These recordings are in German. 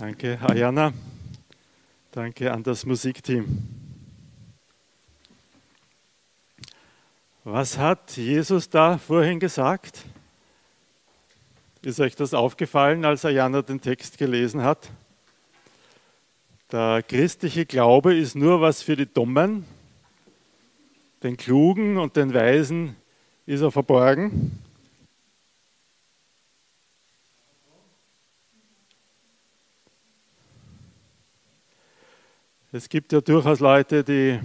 Danke, Ayana. Danke an das Musikteam. Was hat Jesus da vorhin gesagt? Ist euch das aufgefallen, als Ayana den Text gelesen hat? Der christliche Glaube ist nur was für die Dummen, den Klugen und den Weisen ist er verborgen. Es gibt ja durchaus Leute, die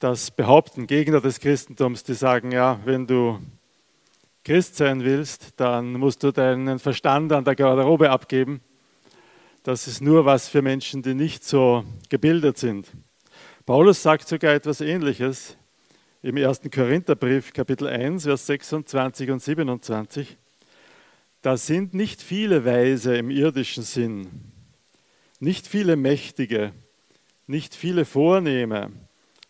das behaupten, Gegner des Christentums, die sagen, ja, wenn du Christ sein willst, dann musst du deinen Verstand an der Garderobe abgeben. Das ist nur was für Menschen, die nicht so gebildet sind. Paulus sagt sogar etwas Ähnliches im 1. Korintherbrief, Kapitel 1, Vers 26 und 27. Da sind nicht viele Weise im irdischen Sinn, nicht viele Mächtige, nicht viele Vornehme,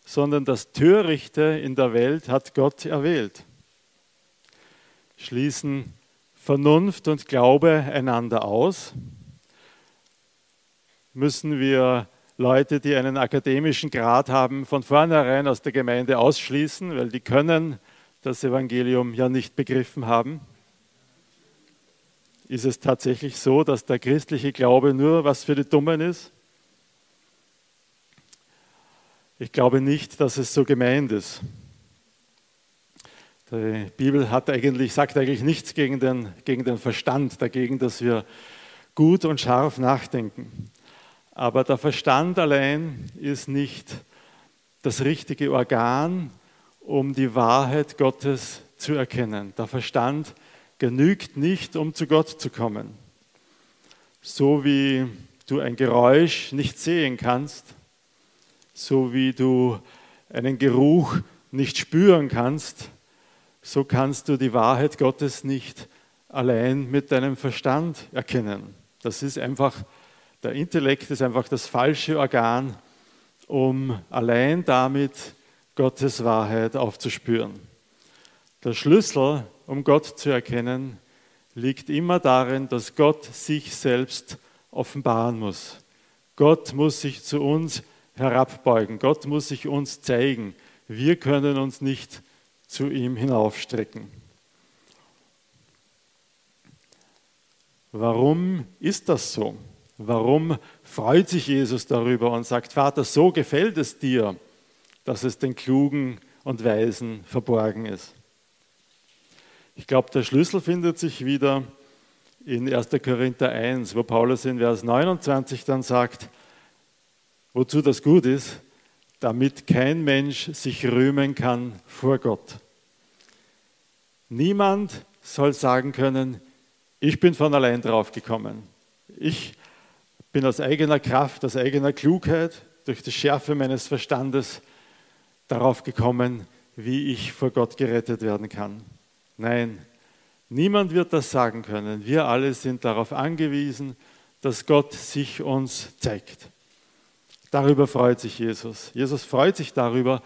sondern das Törichte in der Welt hat Gott erwählt. Schließen Vernunft und Glaube einander aus? Müssen wir Leute, die einen akademischen Grad haben, von vornherein aus der Gemeinde ausschließen, weil die können das Evangelium ja nicht begriffen haben? Ist es tatsächlich so, dass der christliche Glaube nur was für die Dummen ist? Ich glaube nicht, dass es so gemeint ist. Die Bibel hat eigentlich, sagt eigentlich nichts gegen den, gegen den Verstand, dagegen, dass wir gut und scharf nachdenken. Aber der Verstand allein ist nicht das richtige Organ, um die Wahrheit Gottes zu erkennen. Der Verstand genügt nicht, um zu Gott zu kommen. So wie du ein Geräusch nicht sehen kannst, so wie du einen Geruch nicht spüren kannst, so kannst du die Wahrheit Gottes nicht allein mit deinem Verstand erkennen. Das ist einfach, der Intellekt ist einfach das falsche Organ, um allein damit Gottes Wahrheit aufzuspüren. Der Schlüssel um Gott zu erkennen, liegt immer darin, dass Gott sich selbst offenbaren muss. Gott muss sich zu uns herabbeugen. Gott muss sich uns zeigen. Wir können uns nicht zu ihm hinaufstrecken. Warum ist das so? Warum freut sich Jesus darüber und sagt, Vater, so gefällt es dir, dass es den Klugen und Weisen verborgen ist? Ich glaube, der Schlüssel findet sich wieder in 1. Korinther 1, wo Paulus in Vers 29 dann sagt, wozu das gut ist, damit kein Mensch sich rühmen kann vor Gott. Niemand soll sagen können, ich bin von allein drauf gekommen. Ich bin aus eigener Kraft, aus eigener Klugheit, durch die Schärfe meines Verstandes darauf gekommen, wie ich vor Gott gerettet werden kann. Nein, niemand wird das sagen können. Wir alle sind darauf angewiesen, dass Gott sich uns zeigt. Darüber freut sich Jesus. Jesus freut sich darüber,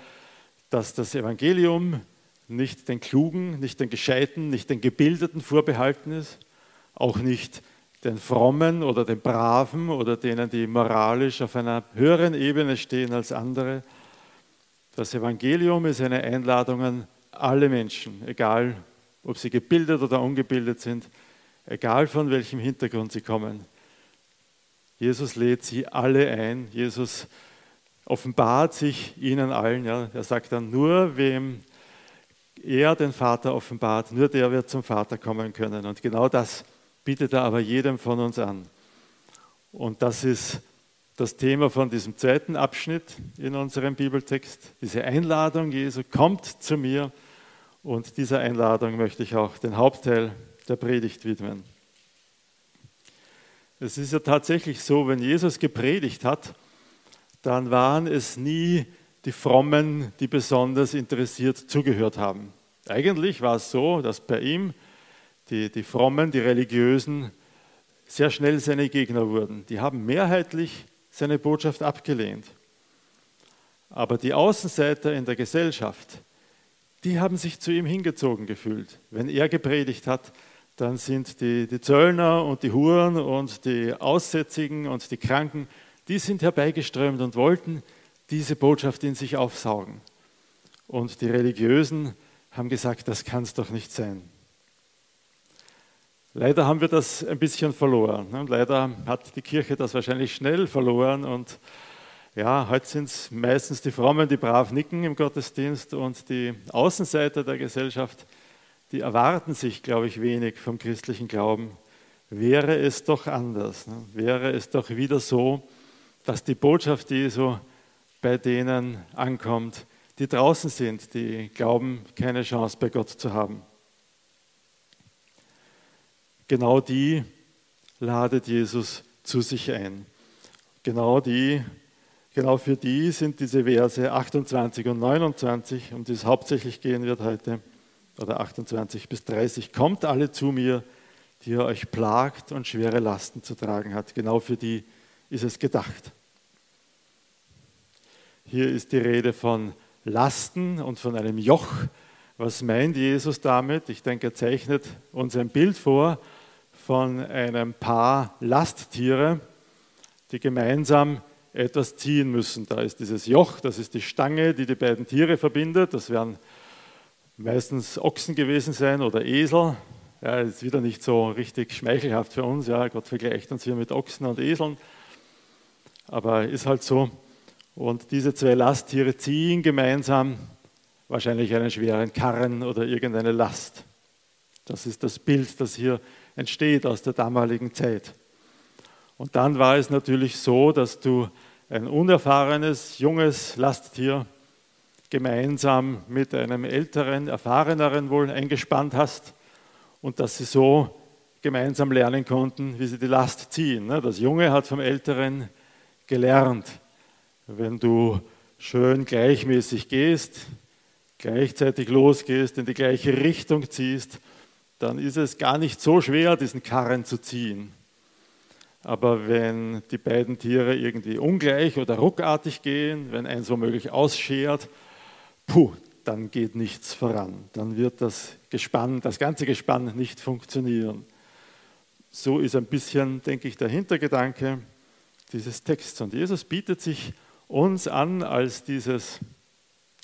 dass das Evangelium nicht den Klugen, nicht den Gescheiten, nicht den Gebildeten vorbehalten ist, auch nicht den Frommen oder den Braven oder denen, die moralisch auf einer höheren Ebene stehen als andere. Das Evangelium ist eine Einladung an alle Menschen, egal ob sie gebildet oder ungebildet sind, egal von welchem Hintergrund sie kommen. Jesus lädt sie alle ein. Jesus offenbart sich ihnen allen. Ja. Er sagt dann, nur wem er den Vater offenbart, nur der wird zum Vater kommen können. Und genau das bietet er aber jedem von uns an. Und das ist das Thema von diesem zweiten Abschnitt in unserem Bibeltext, diese Einladung Jesu, kommt zu mir und dieser Einladung möchte ich auch den Hauptteil der Predigt widmen. Es ist ja tatsächlich so, wenn Jesus gepredigt hat, dann waren es nie die Frommen, die besonders interessiert zugehört haben. Eigentlich war es so, dass bei ihm die, die Frommen, die Religiösen sehr schnell seine Gegner wurden. Die haben mehrheitlich seine Botschaft abgelehnt. Aber die Außenseiter in der Gesellschaft, die haben sich zu ihm hingezogen gefühlt. Wenn er gepredigt hat, dann sind die, die Zöllner und die Huren und die Aussätzigen und die Kranken, die sind herbeigeströmt und wollten diese Botschaft in sich aufsaugen. Und die Religiösen haben gesagt, das kann es doch nicht sein. Leider haben wir das ein bisschen verloren. Und leider hat die Kirche das wahrscheinlich schnell verloren. Und ja, heute sind es meistens die Frommen, die brav nicken im Gottesdienst und die Außenseiter der Gesellschaft, die erwarten sich, glaube ich, wenig vom christlichen Glauben. Wäre es doch anders, ne? wäre es doch wieder so, dass die Botschaft Jesu bei denen ankommt, die draußen sind, die glauben, keine Chance bei Gott zu haben. Genau die ladet Jesus zu sich ein. Genau die, genau für die sind diese Verse 28 und 29, um die es hauptsächlich gehen wird heute, oder 28 bis 30. Kommt alle zu mir, die ihr euch plagt und schwere Lasten zu tragen hat. Genau für die ist es gedacht. Hier ist die Rede von Lasten und von einem Joch. Was meint Jesus damit? Ich denke, er zeichnet uns ein Bild vor von einem Paar Lasttiere, die gemeinsam etwas ziehen müssen. Da ist dieses Joch, das ist die Stange, die die beiden Tiere verbindet. Das werden meistens Ochsen gewesen sein oder Esel. Ja, ist wieder nicht so richtig schmeichelhaft für uns. Ja, Gott vergleicht uns hier mit Ochsen und Eseln. Aber ist halt so. Und diese zwei Lasttiere ziehen gemeinsam wahrscheinlich einen schweren Karren oder irgendeine Last. Das ist das Bild, das hier entsteht aus der damaligen Zeit. Und dann war es natürlich so, dass du ein unerfahrenes, junges Lasttier gemeinsam mit einem älteren, erfahreneren wohl eingespannt hast und dass sie so gemeinsam lernen konnten, wie sie die Last ziehen. Ne? Das Junge hat vom Älteren gelernt. Wenn du schön gleichmäßig gehst, gleichzeitig losgehst, in die gleiche Richtung ziehst, dann ist es gar nicht so schwer, diesen Karren zu ziehen. Aber wenn die beiden Tiere irgendwie ungleich oder ruckartig gehen, wenn eins womöglich ausschert, puh, dann geht nichts voran. Dann wird das Gespann, das ganze Gespann nicht funktionieren. So ist ein bisschen, denke ich, der Hintergedanke dieses Texts. Und Jesus bietet sich uns an als dieses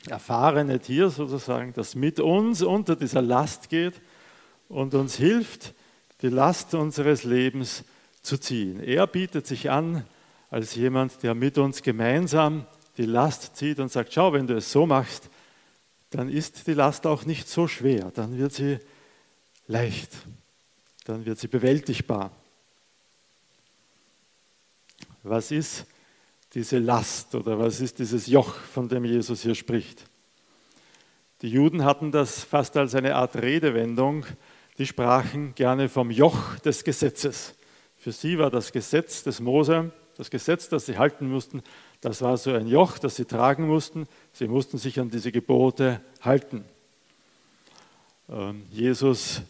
erfahrene Tier sozusagen, das mit uns unter dieser Last geht und uns hilft, die Last unseres Lebens zu ziehen. Er bietet sich an als jemand, der mit uns gemeinsam die Last zieht und sagt, schau, wenn du es so machst, dann ist die Last auch nicht so schwer, dann wird sie leicht, dann wird sie bewältigbar. Was ist diese Last oder was ist dieses Joch, von dem Jesus hier spricht? Die Juden hatten das fast als eine Art Redewendung, die sprachen gerne vom Joch des Gesetzes. Für sie war das Gesetz des Mose, das Gesetz, das sie halten mussten, das war so ein Joch, das sie tragen mussten. Sie mussten sich an diese Gebote halten. Ähm, Jesus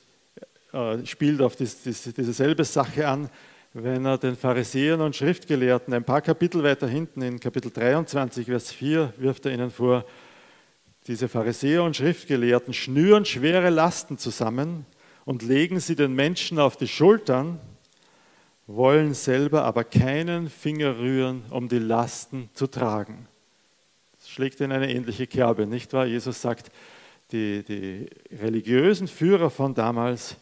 äh, spielt auf dieselbe Sache an, wenn er den Pharisäern und Schriftgelehrten ein paar Kapitel weiter hinten, in Kapitel 23, Vers 4, wirft er ihnen vor, diese Pharisäer und Schriftgelehrten schnüren schwere Lasten zusammen und legen sie den Menschen auf die Schultern, wollen selber aber keinen Finger rühren, um die Lasten zu tragen. Das schlägt in eine ähnliche Kerbe, nicht wahr? Jesus sagt, die, die religiösen Führer von damals,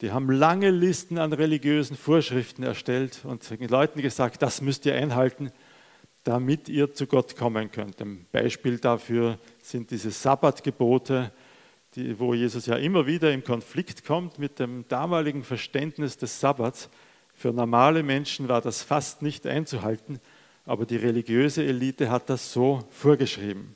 die haben lange Listen an religiösen Vorschriften erstellt und den Leuten gesagt, das müsst ihr einhalten, damit ihr zu Gott kommen könnt. Ein Beispiel dafür sind diese Sabbatgebote, die, wo Jesus ja immer wieder im Konflikt kommt mit dem damaligen Verständnis des Sabbats. Für normale Menschen war das fast nicht einzuhalten, aber die religiöse Elite hat das so vorgeschrieben.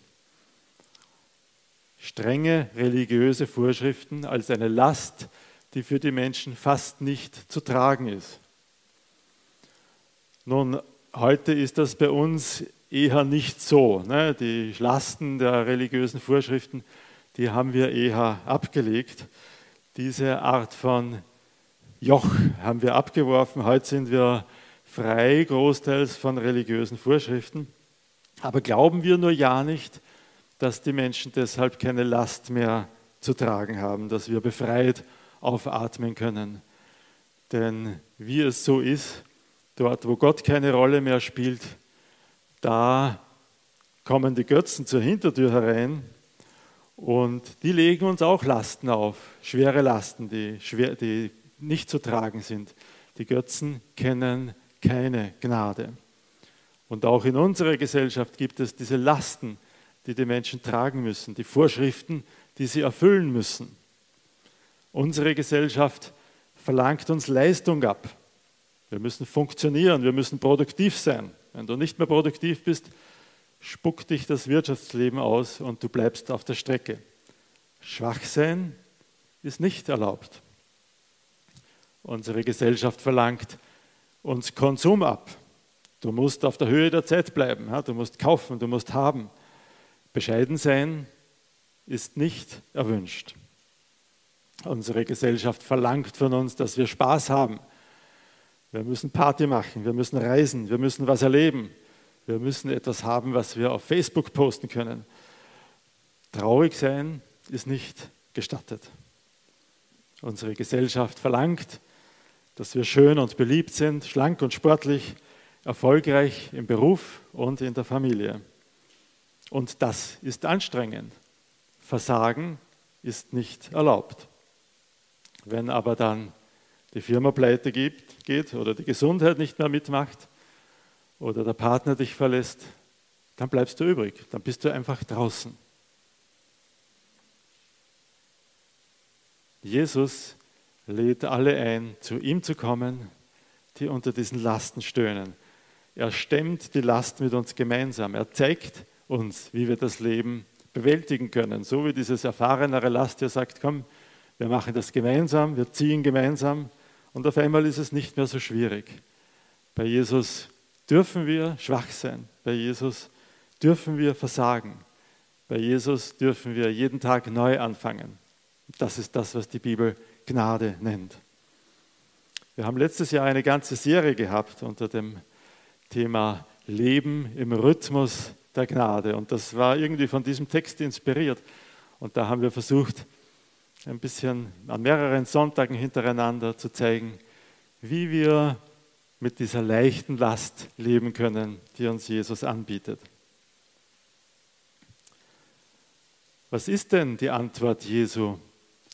Strenge religiöse Vorschriften als eine Last, die für die Menschen fast nicht zu tragen ist. Nun, heute ist das bei uns eher nicht so. Ne? Die Lasten der religiösen Vorschriften, die haben wir eher abgelegt. Diese Art von Joch haben wir abgeworfen. Heute sind wir frei großteils von religiösen Vorschriften. Aber glauben wir nur ja nicht, dass die Menschen deshalb keine Last mehr zu tragen haben, dass wir befreit aufatmen können. Denn wie es so ist, dort wo Gott keine Rolle mehr spielt, da kommen die Götzen zur Hintertür herein und die legen uns auch Lasten auf, schwere Lasten, die, schwer, die nicht zu tragen sind. Die Götzen kennen keine Gnade. Und auch in unserer Gesellschaft gibt es diese Lasten, die die Menschen tragen müssen, die Vorschriften, die sie erfüllen müssen. Unsere Gesellschaft verlangt uns Leistung ab. Wir müssen funktionieren, wir müssen produktiv sein. Wenn du nicht mehr produktiv bist, spuckt dich das Wirtschaftsleben aus und du bleibst auf der Strecke. Schwach sein ist nicht erlaubt. Unsere Gesellschaft verlangt uns Konsum ab. Du musst auf der Höhe der Zeit bleiben, du musst kaufen, du musst haben. Bescheiden sein ist nicht erwünscht. Unsere Gesellschaft verlangt von uns, dass wir Spaß haben. Wir müssen Party machen, wir müssen reisen, wir müssen was erleben, wir müssen etwas haben, was wir auf Facebook posten können. Traurig sein ist nicht gestattet. Unsere Gesellschaft verlangt, dass wir schön und beliebt sind, schlank und sportlich, erfolgreich im Beruf und in der Familie. Und das ist anstrengend. Versagen ist nicht erlaubt. Wenn aber dann die Firma pleite gibt, geht oder die Gesundheit nicht mehr mitmacht oder der Partner dich verlässt, dann bleibst du übrig, dann bist du einfach draußen. Jesus lädt alle ein, zu ihm zu kommen, die unter diesen Lasten stöhnen. Er stemmt die Last mit uns gemeinsam. Er zeigt uns, wie wir das Leben bewältigen können. So wie dieses erfahrenere Last, der sagt, komm, wir machen das gemeinsam, wir ziehen gemeinsam und auf einmal ist es nicht mehr so schwierig. Bei Jesus dürfen wir schwach sein, bei Jesus dürfen wir versagen, bei Jesus dürfen wir jeden Tag neu anfangen. Das ist das, was die Bibel Gnade nennt. Wir haben letztes Jahr eine ganze Serie gehabt unter dem Thema Leben im Rhythmus der Gnade. Und das war irgendwie von diesem Text inspiriert. Und da haben wir versucht, ein bisschen an mehreren Sonntagen hintereinander zu zeigen, wie wir mit dieser leichten Last leben können, die uns Jesus anbietet. Was ist denn die Antwort Jesu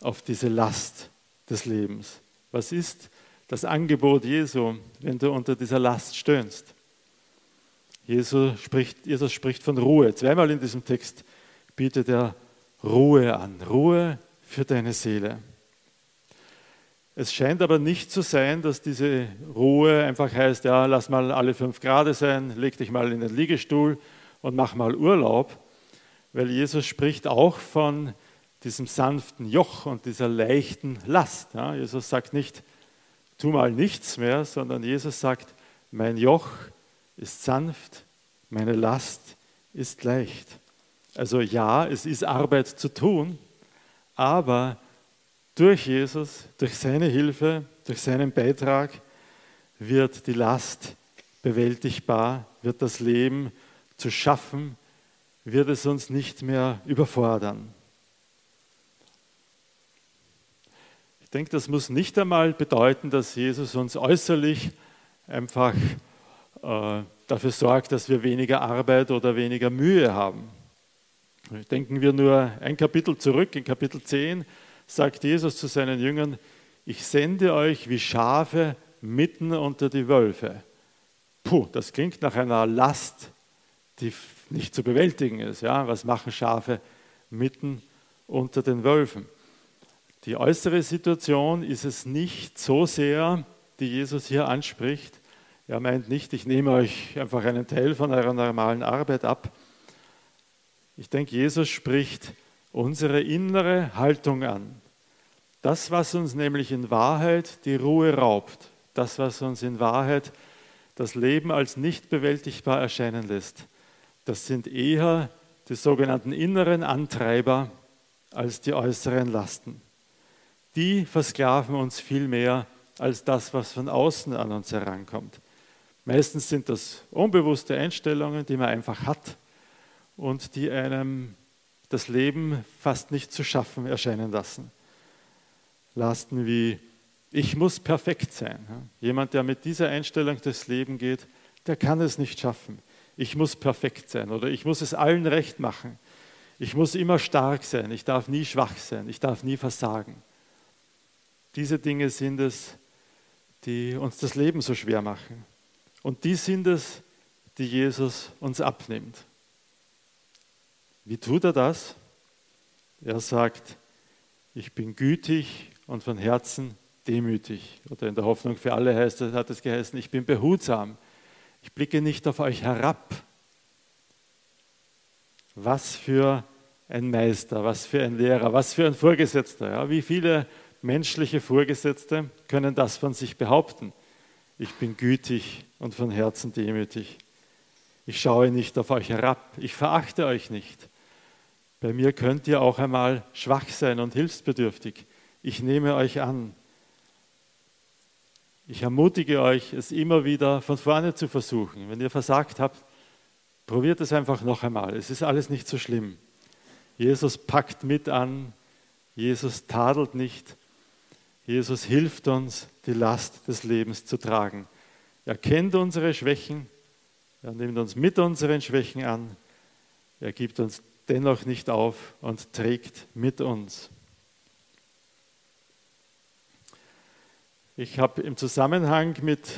auf diese Last des Lebens? Was ist das Angebot Jesu, wenn du unter dieser Last stöhnst? Jesus spricht, Jesus spricht von Ruhe. Zweimal in diesem Text bietet er Ruhe an. Ruhe für deine Seele. Es scheint aber nicht zu sein, dass diese Ruhe einfach heißt, ja, lass mal alle fünf Grad sein, leg dich mal in den Liegestuhl und mach mal Urlaub, weil Jesus spricht auch von diesem sanften Joch und dieser leichten Last. Ja, Jesus sagt nicht, tu mal nichts mehr, sondern Jesus sagt, mein Joch ist sanft, meine Last ist leicht. Also ja, es ist Arbeit zu tun, aber durch Jesus, durch seine Hilfe, durch seinen Beitrag wird die Last bewältigbar, wird das Leben zu schaffen, wird es uns nicht mehr überfordern. Denke, das muss nicht einmal bedeuten, dass Jesus uns äußerlich einfach äh, dafür sorgt, dass wir weniger Arbeit oder weniger Mühe haben. Denken wir nur ein Kapitel zurück, in Kapitel 10 sagt Jesus zu seinen Jüngern, ich sende euch wie Schafe mitten unter die Wölfe. Puh, das klingt nach einer Last, die nicht zu bewältigen ist. Ja? Was machen Schafe mitten unter den Wölfen? Die äußere Situation ist es nicht so sehr, die Jesus hier anspricht. Er meint nicht, ich nehme euch einfach einen Teil von eurer normalen Arbeit ab, ich denke, Jesus spricht unsere innere Haltung an. Das, was uns nämlich in Wahrheit die Ruhe raubt, das, was uns in Wahrheit das Leben als nicht bewältigbar erscheinen lässt, das sind eher die sogenannten inneren Antreiber als die äußeren Lasten. Die versklaven uns viel mehr als das, was von außen an uns herankommt. Meistens sind das unbewusste Einstellungen, die man einfach hat und die einem das Leben fast nicht zu schaffen erscheinen lassen. Lasten wie ich muss perfekt sein. Jemand, der mit dieser Einstellung durchs Leben geht, der kann es nicht schaffen. Ich muss perfekt sein oder ich muss es allen recht machen. Ich muss immer stark sein. Ich darf nie schwach sein. Ich darf nie versagen. Diese Dinge sind es, die uns das Leben so schwer machen. Und die sind es, die Jesus uns abnimmt. Wie tut er das? Er sagt, ich bin gütig und von Herzen demütig. Oder in der Hoffnung für alle heißt, hat es geheißen, ich bin behutsam. Ich blicke nicht auf euch herab. Was für ein Meister, was für ein Lehrer, was für ein Vorgesetzter. Ja? Wie viele menschliche Vorgesetzte können das von sich behaupten? Ich bin gütig und von Herzen demütig. Ich schaue nicht auf euch herab. Ich verachte euch nicht. Bei mir könnt ihr auch einmal schwach sein und hilfsbedürftig. Ich nehme euch an. Ich ermutige euch, es immer wieder von vorne zu versuchen. Wenn ihr versagt habt, probiert es einfach noch einmal. Es ist alles nicht so schlimm. Jesus packt mit an. Jesus tadelt nicht. Jesus hilft uns, die Last des Lebens zu tragen. Er kennt unsere Schwächen. Er nimmt uns mit unseren Schwächen an. Er gibt uns dennoch nicht auf und trägt mit uns. Ich habe im Zusammenhang mit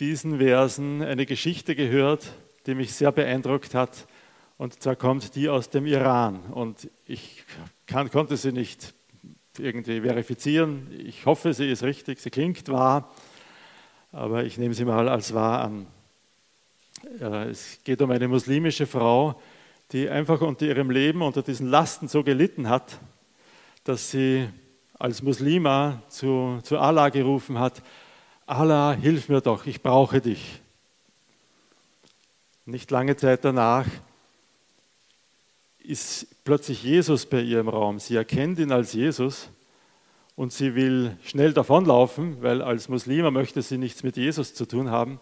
diesen Versen eine Geschichte gehört, die mich sehr beeindruckt hat. Und zwar kommt die aus dem Iran. Und ich kann, konnte sie nicht irgendwie verifizieren. Ich hoffe, sie ist richtig, sie klingt wahr, aber ich nehme sie mal als wahr an. Es geht um eine muslimische Frau, die einfach unter ihrem Leben, unter diesen Lasten so gelitten hat, dass sie als Muslima zu, zu Allah gerufen hat, Allah, hilf mir doch, ich brauche dich. Nicht lange Zeit danach ist plötzlich Jesus bei ihr im Raum. Sie erkennt ihn als Jesus und sie will schnell davonlaufen, weil als Muslima möchte sie nichts mit Jesus zu tun haben.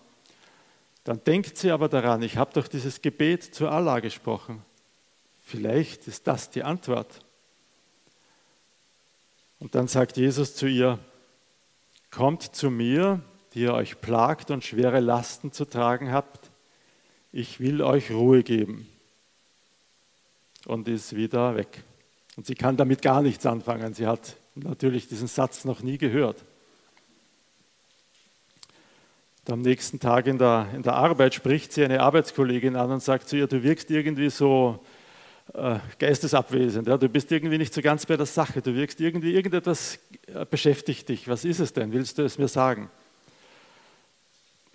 Dann denkt sie aber daran, ich habe doch dieses Gebet zu Allah gesprochen. Vielleicht ist das die Antwort. Und dann sagt Jesus zu ihr, kommt zu mir, die ihr euch plagt und schwere Lasten zu tragen habt, ich will euch Ruhe geben. Und ist wieder weg. Und sie kann damit gar nichts anfangen. Sie hat natürlich diesen Satz noch nie gehört. Und am nächsten Tag in der, in der Arbeit spricht sie eine Arbeitskollegin an und sagt zu ihr, du wirkst irgendwie so äh, geistesabwesend. Ja? Du bist irgendwie nicht so ganz bei der Sache. Du wirkst irgendwie, irgendetwas äh, beschäftigt dich. Was ist es denn? Willst du es mir sagen?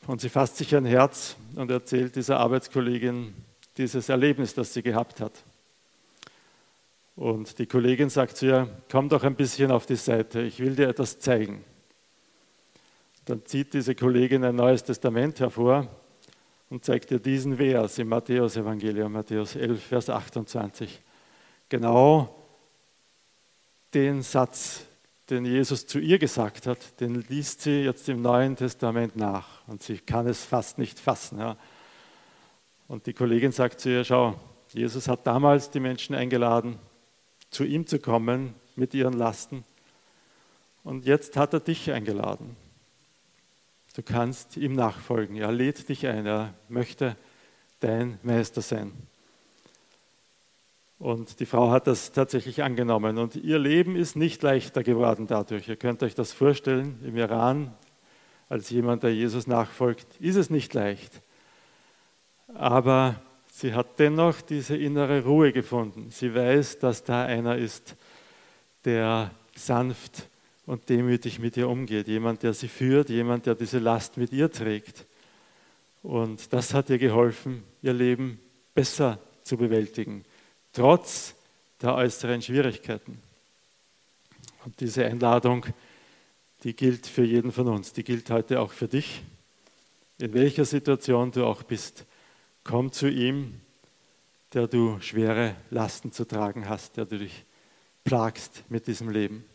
Und sie fasst sich ein Herz und erzählt dieser Arbeitskollegin dieses Erlebnis, das sie gehabt hat. Und die Kollegin sagt zu ihr, komm doch ein bisschen auf die Seite, ich will dir etwas zeigen. Dann zieht diese Kollegin ein neues Testament hervor und zeigt dir diesen Vers im Matthäus-Evangelium, Matthäus 11, Vers 28. Genau den Satz, den Jesus zu ihr gesagt hat, den liest sie jetzt im Neuen Testament nach und sie kann es fast nicht fassen. Ja. Und die Kollegin sagt zu ihr, schau, Jesus hat damals die Menschen eingeladen, zu ihm zu kommen mit ihren Lasten und jetzt hat er dich eingeladen. Du kannst ihm nachfolgen. Er lädt dich ein. Er möchte dein Meister sein. Und die Frau hat das tatsächlich angenommen. Und ihr Leben ist nicht leichter geworden dadurch. Ihr könnt euch das vorstellen, im Iran, als jemand, der Jesus nachfolgt, ist es nicht leicht. Aber sie hat dennoch diese innere Ruhe gefunden. Sie weiß, dass da einer ist, der sanft und demütig mit ihr umgeht. Jemand, der sie führt, jemand, der diese Last mit ihr trägt. Und das hat ihr geholfen, ihr Leben besser zu bewältigen, trotz der äußeren Schwierigkeiten. Und diese Einladung, die gilt für jeden von uns, die gilt heute auch für dich. In welcher Situation du auch bist, komm zu ihm, der du schwere Lasten zu tragen hast, der du dich plagst mit diesem Leben.